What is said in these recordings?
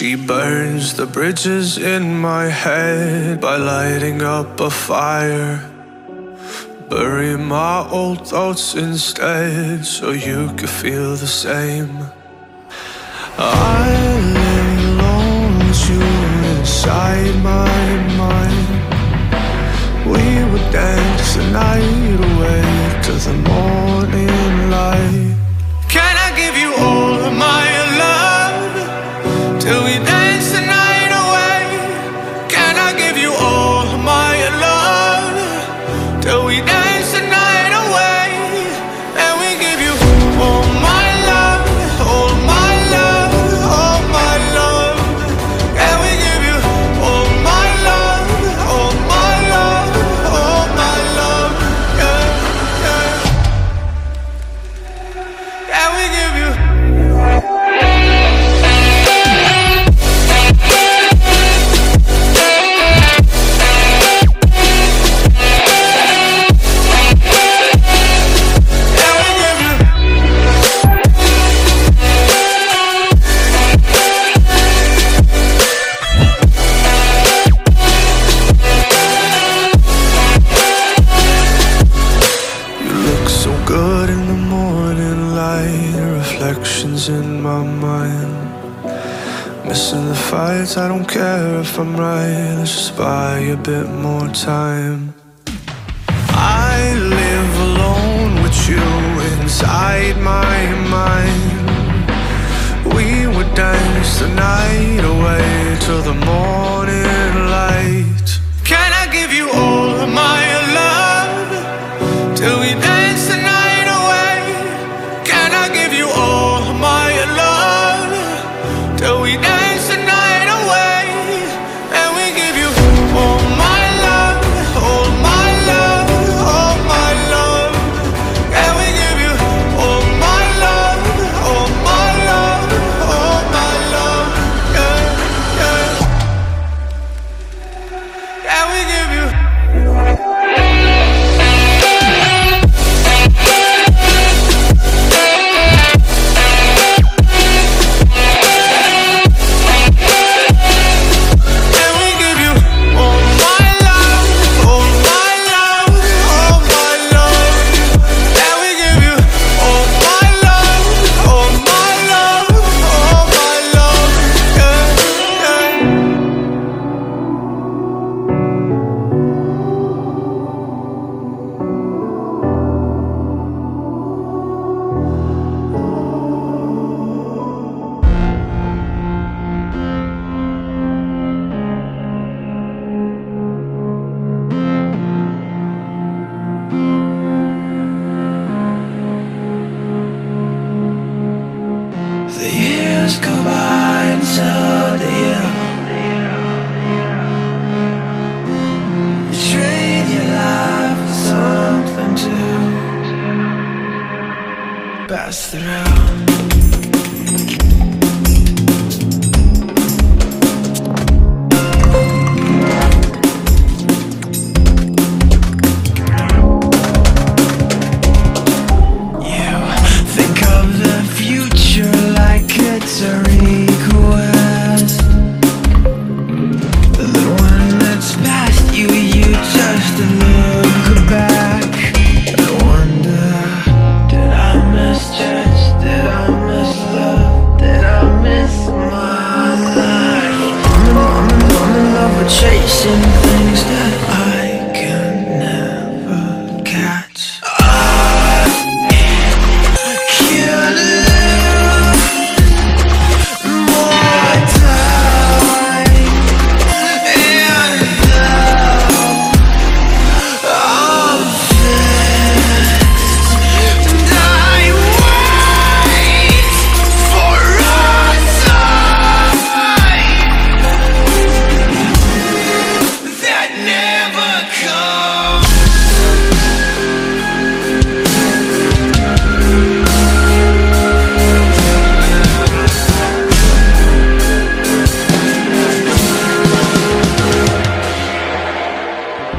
She burns the bridges in my head by lighting up a fire. Bury my old thoughts instead so you could feel the same. I fights, I don't care if I'm right. Let's just buy a bit more time. I live alone with you inside my mind. We would dance the night away till the morning. us through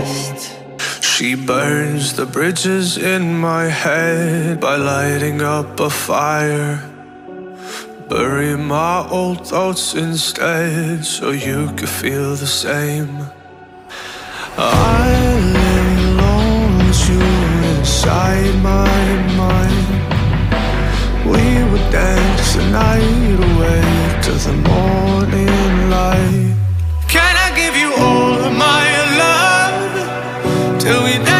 lost. She burns the bridges in my head by lighting up a fire. Bury my old thoughts instead so you could feel the same. I lay alone with you inside my mind. We would dance the night away to the morning. till we die.